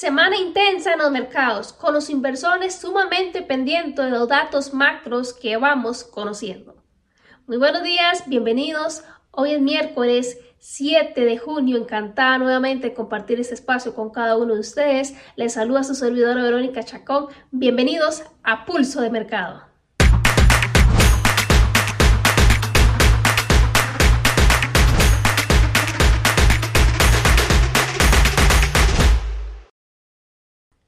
Semana intensa en los mercados, con los inversores sumamente pendientes de los datos macros que vamos conociendo. Muy buenos días, bienvenidos. Hoy es miércoles 7 de junio, encantada nuevamente de compartir este espacio con cada uno de ustedes. Les saluda su servidora Verónica Chacón. Bienvenidos a Pulso de Mercado.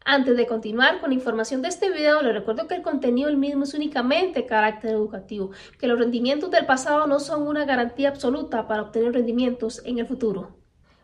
Antes de continuar con la información de este video, les recuerdo que el contenido del mismo es únicamente carácter educativo, que los rendimientos del pasado no son una garantía absoluta para obtener rendimientos en el futuro.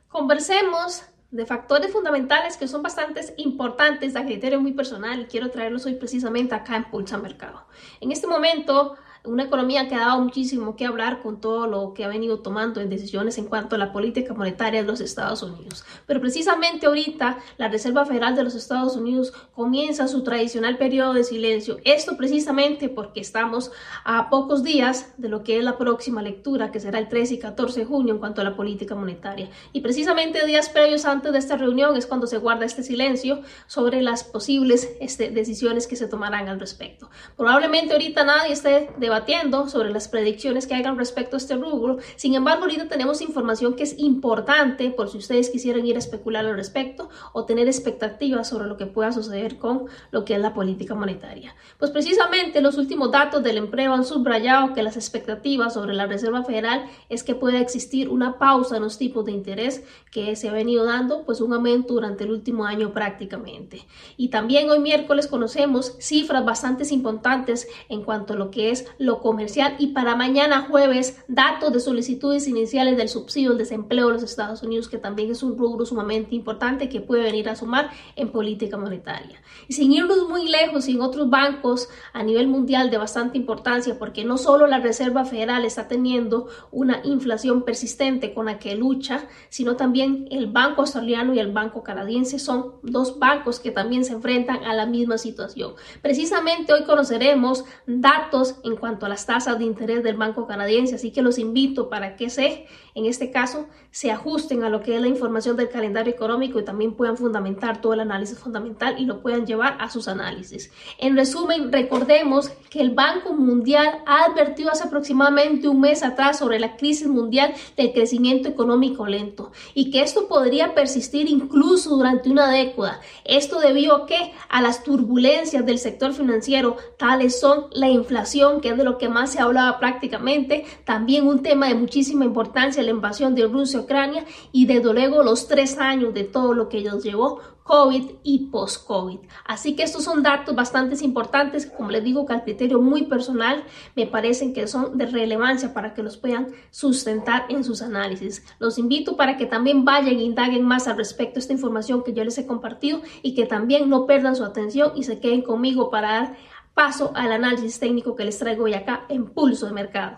Conversemos de factores fundamentales que son bastante importantes a criterio muy personal y quiero traerlos hoy precisamente acá en Pulsa Mercado. En este momento una economía que ha dado muchísimo que hablar con todo lo que ha venido tomando en decisiones en cuanto a la política monetaria de los Estados Unidos. Pero precisamente ahorita la Reserva Federal de los Estados Unidos comienza su tradicional periodo de silencio. Esto precisamente porque estamos a pocos días de lo que es la próxima lectura, que será el 13 y 14 de junio en cuanto a la política monetaria. Y precisamente días previos antes de esta reunión es cuando se guarda este silencio sobre las posibles este, decisiones que se tomarán al respecto. Probablemente ahorita nadie esté de debatiendo sobre las predicciones que hagan respecto a este rubro. Sin embargo, ahorita tenemos información que es importante por si ustedes quisieran ir a especular al respecto o tener expectativas sobre lo que pueda suceder con lo que es la política monetaria. Pues precisamente los últimos datos del empleo han subrayado que las expectativas sobre la Reserva Federal es que pueda existir una pausa en los tipos de interés que se ha venido dando, pues un aumento durante el último año prácticamente. Y también hoy miércoles conocemos cifras bastante importantes en cuanto a lo que es lo comercial y para mañana jueves datos de solicitudes iniciales del subsidio al desempleo de los Estados Unidos, que también es un rubro sumamente importante que puede venir a sumar en política monetaria. Y sin irnos muy lejos, sin otros bancos a nivel mundial de bastante importancia, porque no solo la Reserva Federal está teniendo una inflación persistente con la que lucha, sino también el Banco Australiano y el Banco Canadiense son dos bancos que también se enfrentan a la misma situación. Precisamente hoy conoceremos datos en cuanto cuanto a las tasas de interés del Banco Canadiense, así que los invito para que se, en este caso, se ajusten a lo que es la información del calendario económico y también puedan fundamentar todo el análisis fundamental y lo puedan llevar a sus análisis. En resumen, recordemos que el Banco Mundial ha advertido hace aproximadamente un mes atrás sobre la crisis mundial del crecimiento económico lento y que esto podría persistir incluso durante una década. Esto debido a que a las turbulencias del sector financiero, tales son la inflación que de lo que más se hablaba prácticamente. También un tema de muchísima importancia, la invasión de Rusia a Ucrania y desde luego los tres años de todo lo que ellos llevó COVID y post-COVID. Así que estos son datos bastante importantes, como les digo, que al criterio muy personal me parecen que son de relevancia para que los puedan sustentar en sus análisis. Los invito para que también vayan e indaguen más al respecto de esta información que yo les he compartido y que también no perdan su atención y se queden conmigo para dar paso al análisis técnico que les traigo hoy acá en Pulso de Mercado.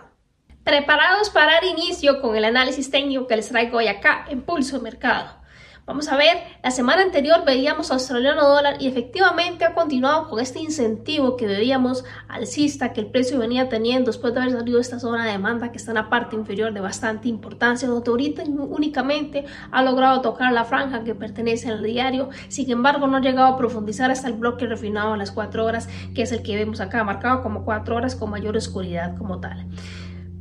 Preparados para dar inicio con el análisis técnico que les traigo hoy acá en Pulso de Mercado. Vamos a ver, la semana anterior veíamos australiano dólar y efectivamente ha continuado con este incentivo que veíamos alcista que el precio venía teniendo después de haber salido esta zona de demanda que está en la parte inferior de bastante importancia, donde ahorita únicamente ha logrado tocar la franja que pertenece al diario, sin embargo no ha llegado a profundizar hasta el bloque refinado a las 4 horas, que es el que vemos acá marcado como 4 horas con mayor oscuridad como tal.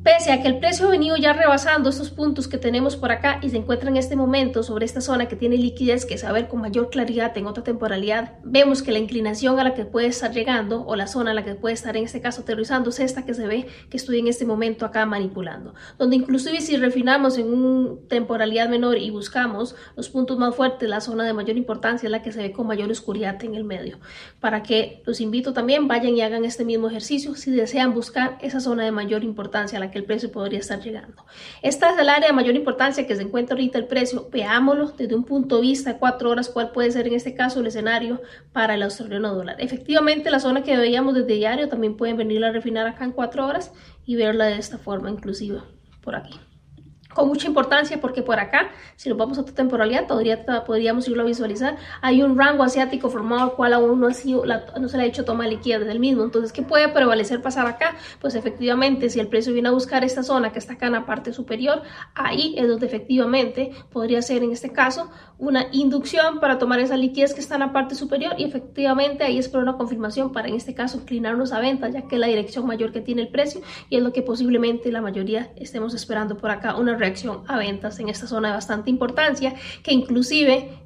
Pese a que el precio ha venido ya rebasando estos puntos que tenemos por acá y se encuentra en este momento sobre esta zona que tiene liquidez, que saber con mayor claridad en otra temporalidad, vemos que la inclinación a la que puede estar llegando o la zona a la que puede estar en este caso aterrizando es esta que se ve que estoy en este momento acá manipulando. Donde inclusive si refinamos en una temporalidad menor y buscamos los puntos más fuertes, la zona de mayor importancia es la que se ve con mayor oscuridad en el medio. Para que los invito también vayan y hagan este mismo ejercicio si desean buscar esa zona de mayor importancia a la que el precio podría estar llegando. Esta es el área de mayor importancia que se encuentra ahorita el precio. Veámoslo desde un punto de vista de cuatro horas, cuál puede ser en este caso el escenario para el australiano dólar. Efectivamente, la zona que veíamos desde diario también pueden venir a refinar acá en cuatro horas y verla de esta forma, inclusive por aquí. Con mucha importancia porque por acá, si nos vamos a otra temporalidad, podría, podríamos irlo a visualizar. Hay un rango asiático formado al cual aún no, ha sido, no se le ha hecho toma liquidez del mismo. Entonces, ¿qué puede prevalecer pasar acá? Pues efectivamente, si el precio viene a buscar esta zona que está acá en la parte superior, ahí es donde efectivamente podría ser en este caso una inducción para tomar esa liquidez que está en la parte superior y efectivamente ahí es por una confirmación para en este caso inclinarnos a venta, ya que es la dirección mayor que tiene el precio y es lo que posiblemente la mayoría estemos esperando por acá, una reacción a ventas en esta zona de bastante importancia, que inclusive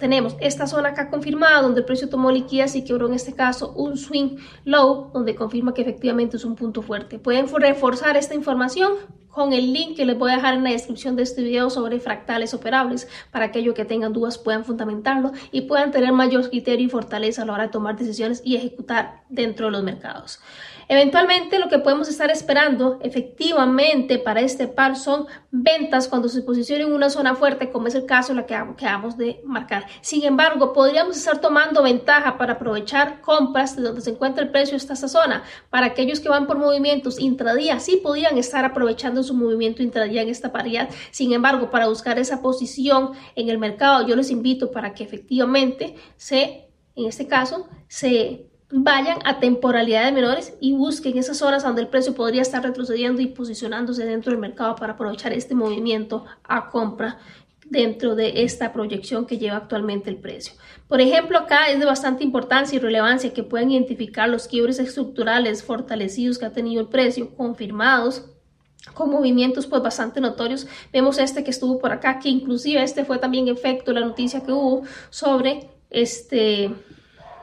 tenemos esta zona acá confirmada donde el precio tomó liquidez y quebró en este caso un swing low donde confirma que efectivamente es un punto fuerte. Pueden reforzar esta información con el link que les voy a dejar en la descripción de este video sobre fractales operables para aquellos que tengan dudas puedan fundamentarlo y puedan tener mayor criterio y fortaleza a la hora de tomar decisiones y ejecutar dentro de los mercados. Eventualmente lo que podemos estar esperando efectivamente para este par son ventas cuando se posicione en una zona fuerte como es el caso la que acabamos de marcar. Sin embargo, podríamos estar tomando ventaja para aprovechar compras de donde se encuentra el precio hasta esta zona. Para aquellos que van por movimientos intradía, sí podían estar aprovechando su movimiento intradía en esta paridad. Sin embargo, para buscar esa posición en el mercado, yo les invito para que efectivamente se, en este caso, se vayan a temporalidades menores y busquen esas zonas donde el precio podría estar retrocediendo y posicionándose dentro del mercado para aprovechar este movimiento a compra dentro de esta proyección que lleva actualmente el precio. Por ejemplo, acá es de bastante importancia y relevancia que puedan identificar los quiebres estructurales fortalecidos que ha tenido el precio, confirmados con movimientos pues bastante notorios. Vemos este que estuvo por acá, que inclusive este fue también efecto la noticia que hubo sobre este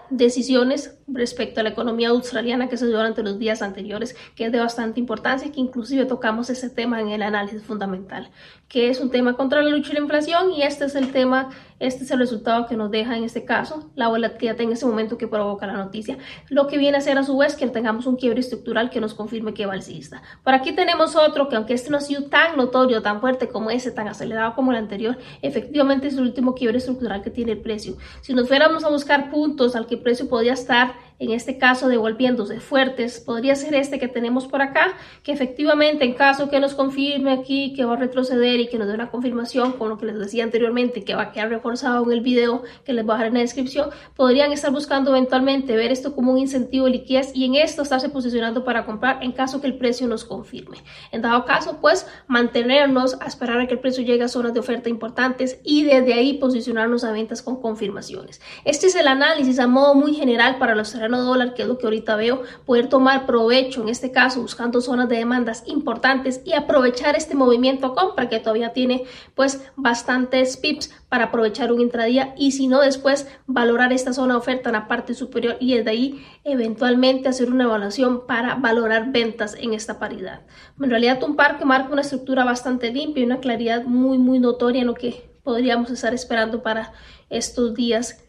decisiones respecto a la economía australiana que se dio durante los días anteriores, que es de bastante importancia, que inclusive tocamos ese tema en el análisis fundamental, que es un tema contra la lucha de la inflación y este es el tema, este es el resultado que nos deja en este caso, la volatilidad en ese momento que provoca la noticia, lo que viene a ser a su vez que tengamos un quiebre estructural que nos confirme que va alcista. Por aquí tenemos otro que aunque este no ha sido tan notorio, tan fuerte como ese, tan acelerado como el anterior, efectivamente es el último quiebre estructural que tiene el precio. Si nos fuéramos a buscar puntos al que el precio podría estar en este caso devolviéndose fuertes, podría ser este que tenemos por acá, que efectivamente en caso que nos confirme aquí que va a retroceder y que nos dé una confirmación, con lo que les decía anteriormente, que va a quedar reforzado en el video que les voy a dejar en la descripción, podrían estar buscando eventualmente ver esto como un incentivo de liquidez y en esto estarse posicionando para comprar en caso que el precio nos confirme. En dado caso, pues mantenernos a esperar a que el precio llegue a zonas de oferta importantes y desde ahí posicionarnos a ventas con confirmaciones. Este es el análisis a modo muy general para los dólar, que es lo que ahorita veo, poder tomar provecho, en este caso, buscando zonas de demandas importantes y aprovechar este movimiento compra que todavía tiene pues bastantes pips para aprovechar un intradía y si no después valorar esta zona de oferta en la parte superior y desde ahí eventualmente hacer una evaluación para valorar ventas en esta paridad. En realidad un par que marca una estructura bastante limpia y una claridad muy muy notoria en lo que podríamos estar esperando para estos días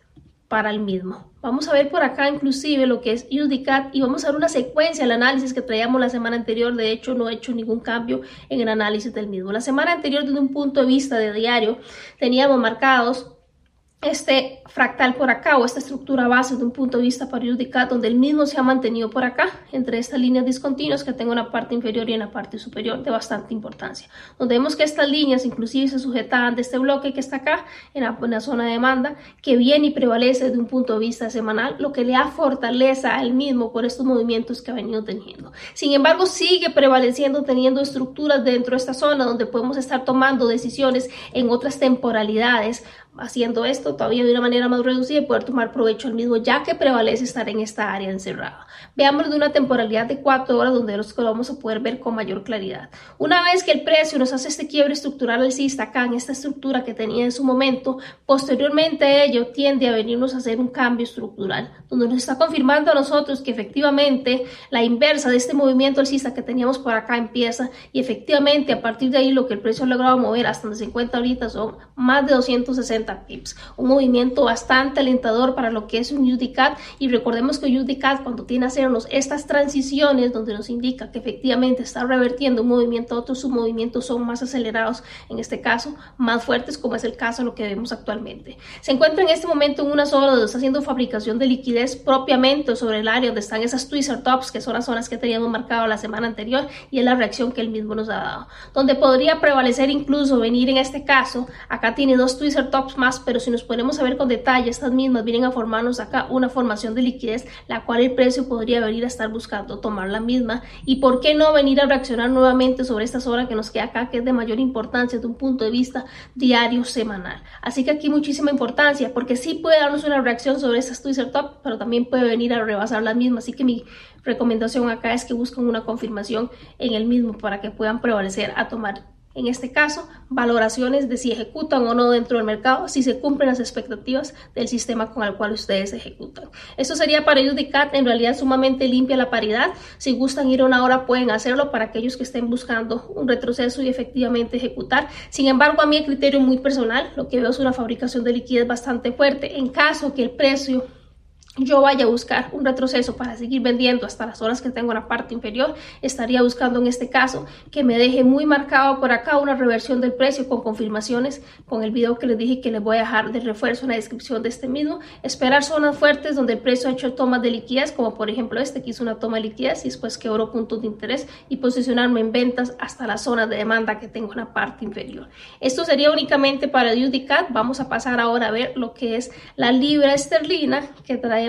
para el mismo. Vamos a ver por acá inclusive lo que es UDCAT y vamos a ver una secuencia del análisis que traíamos la semana anterior. De hecho, no he hecho ningún cambio en el análisis del mismo. La semana anterior, desde un punto de vista de diario, teníamos marcados este fractal por acá o esta estructura base de un punto de vista periódica donde el mismo se ha mantenido por acá entre estas líneas discontinuas que tengo en la parte inferior y en la parte superior de bastante importancia. Donde vemos que estas líneas inclusive se sujetaban de este bloque que está acá en la, zona de demanda que viene y prevalece de un punto de vista semanal lo que le da fortaleza al mismo por estos movimientos que ha venido teniendo. Sin embargo sigue prevaleciendo teniendo estructuras dentro de esta zona donde podemos estar tomando decisiones en otras temporalidades haciendo esto todavía de una manera más reducida y poder tomar provecho al mismo, ya que prevalece estar en esta área encerrada. Veamos de una temporalidad de cuatro horas donde los vamos a poder ver con mayor claridad. Una vez que el precio nos hace este quiebre estructural alcista acá en esta estructura que tenía en su momento, posteriormente ello tiende a venirnos a hacer un cambio estructural, donde nos está confirmando a nosotros que efectivamente la inversa de este movimiento alcista que teníamos por acá empieza y efectivamente a partir de ahí lo que el precio ha logrado mover hasta donde se encuentra ahorita son más de 260 60 pips. Un movimiento bastante alentador para lo que es un UDCAT y recordemos que UDCAT cuando tiene a hacernos estas transiciones donde nos indica que efectivamente está revertiendo un movimiento a otro, sus movimientos son más acelerados, en este caso más fuertes como es el caso de lo que vemos actualmente. Se encuentra en este momento en una zona donde está haciendo fabricación de liquidez propiamente sobre el área donde están esas twister tops que son las zonas que teníamos marcado la semana anterior y es la reacción que él mismo nos ha dado. Donde podría prevalecer incluso venir en este caso, acá tiene dos twister tops más, pero si nos ponemos a ver con detalle, estas mismas vienen a formarnos acá una formación de liquidez, la cual el precio podría venir a estar buscando tomar la misma y por qué no venir a reaccionar nuevamente sobre esta zona que nos queda acá, que es de mayor importancia desde un punto de vista diario semanal. Así que aquí muchísima importancia, porque sí puede darnos una reacción sobre estas twister tops, pero también puede venir a rebasar la misma, así que mi recomendación acá es que busquen una confirmación en el mismo para que puedan prevalecer a tomar en este caso, valoraciones de si ejecutan o no dentro del mercado, si se cumplen las expectativas del sistema con el cual ustedes ejecutan. Esto sería para UDCAT, en realidad sumamente limpia la paridad. Si gustan ir a una hora, pueden hacerlo para aquellos que estén buscando un retroceso y efectivamente ejecutar. Sin embargo, a el criterio muy personal, lo que veo es una fabricación de liquidez bastante fuerte. En caso que el precio yo vaya a buscar un retroceso para seguir vendiendo hasta las horas que tengo en la parte inferior, estaría buscando en este caso que me deje muy marcado por acá una reversión del precio con confirmaciones con el video que les dije que les voy a dejar de refuerzo en la descripción de este mismo. Esperar zonas fuertes donde el precio ha hecho tomas de liquidez, como por ejemplo este que hizo una toma de liquidez y después quebró puntos de interés y posicionarme en ventas hasta la zona de demanda que tengo en la parte inferior. Esto sería únicamente para UDCAT. Vamos a pasar ahora a ver lo que es la libra esterlina que trae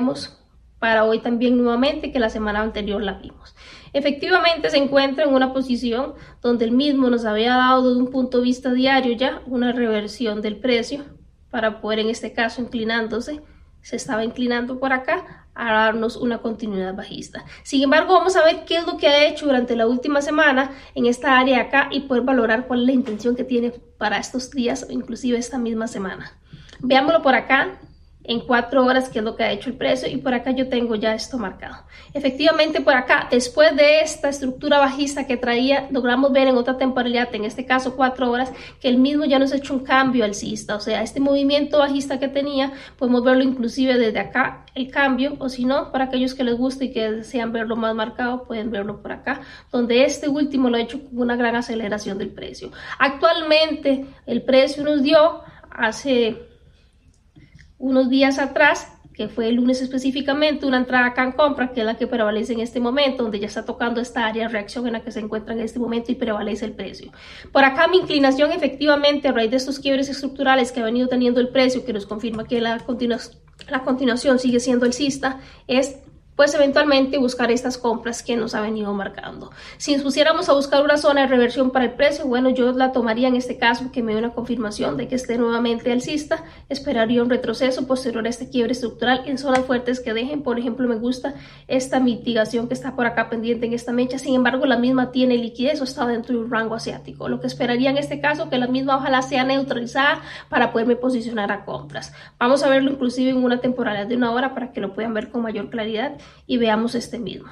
para hoy también nuevamente que la semana anterior la vimos. Efectivamente se encuentra en una posición donde el mismo nos había dado desde un punto de vista diario ya una reversión del precio para poder en este caso inclinándose, se estaba inclinando por acá a darnos una continuidad bajista. Sin embargo, vamos a ver qué es lo que ha hecho durante la última semana en esta área acá y poder valorar cuál es la intención que tiene para estos días o inclusive esta misma semana. Veámoslo por acá en cuatro horas, que es lo que ha hecho el precio, y por acá yo tengo ya esto marcado. Efectivamente, por acá, después de esta estructura bajista que traía, logramos ver en otra temporalidad, en este caso cuatro horas, que el mismo ya nos ha hecho un cambio alcista, o sea, este movimiento bajista que tenía, podemos verlo inclusive desde acá, el cambio, o si no, para aquellos que les guste y que desean verlo más marcado, pueden verlo por acá, donde este último lo ha hecho con una gran aceleración del precio. Actualmente, el precio nos dio hace unos días atrás, que fue el lunes específicamente, una entrada acá en compra, que es la que prevalece en este momento, donde ya está tocando esta área de reacción en la que se encuentra en este momento y prevalece el precio. Por acá mi inclinación efectivamente a raíz de estos quiebres estructurales que ha venido teniendo el precio, que nos confirma que la, la continuación sigue siendo alcista, es pues eventualmente buscar estas compras que nos ha venido marcando. Si nos pusiéramos a buscar una zona de reversión para el precio, bueno, yo la tomaría en este caso que me dé una confirmación de que esté nuevamente alcista, esperaría un retroceso posterior a este quiebre estructural en zonas fuertes que dejen, por ejemplo, me gusta esta mitigación que está por acá pendiente en esta mecha, sin embargo, la misma tiene liquidez o está dentro de un rango asiático, lo que esperaría en este caso que la misma ojalá sea neutralizada para poderme posicionar a compras. Vamos a verlo inclusive en una temporalidad de una hora para que lo puedan ver con mayor claridad y veamos este mismo.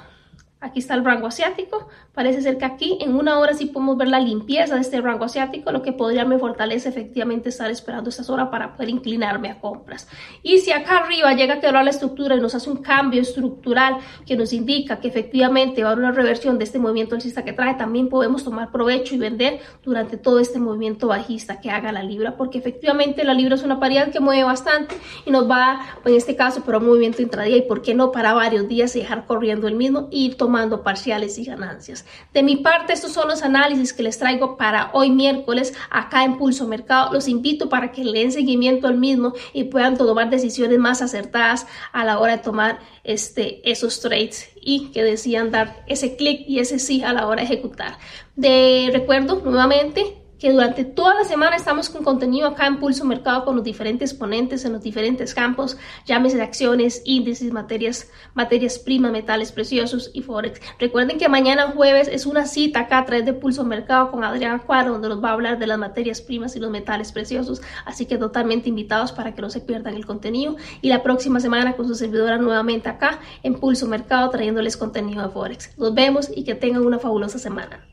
Aquí está el rango asiático. Parece ser que aquí en una hora sí podemos ver la limpieza de este rango asiático, lo que podría me fortalece efectivamente estar esperando esta hora para poder inclinarme a compras. Y si acá arriba llega a quebrar la estructura y nos hace un cambio estructural que nos indica que efectivamente va a haber una reversión de este movimiento alcista que trae, también podemos tomar provecho y vender durante todo este movimiento bajista que haga la libra, porque efectivamente la libra es una paridad que mueve bastante y nos va, en este caso, para un movimiento intradía y por qué no para varios días y dejar corriendo el mismo y tomar tomando parciales y ganancias. De mi parte, estos son los análisis que les traigo para hoy miércoles acá en Pulso Mercado. Los invito para que le den seguimiento al mismo y puedan tomar decisiones más acertadas a la hora de tomar este, esos trades y que decían dar ese clic y ese sí a la hora de ejecutar. De recuerdo nuevamente que durante toda la semana estamos con contenido acá en Pulso Mercado con los diferentes ponentes en los diferentes campos, llámese de acciones, índices, materias, materias primas, metales preciosos y forex. Recuerden que mañana jueves es una cita acá a través de Pulso Mercado con Adrián Cuadro, donde nos va a hablar de las materias primas y los metales preciosos, así que totalmente invitados para que no se pierdan el contenido. Y la próxima semana con su servidora nuevamente acá en Pulso Mercado trayéndoles contenido de forex. Nos vemos y que tengan una fabulosa semana.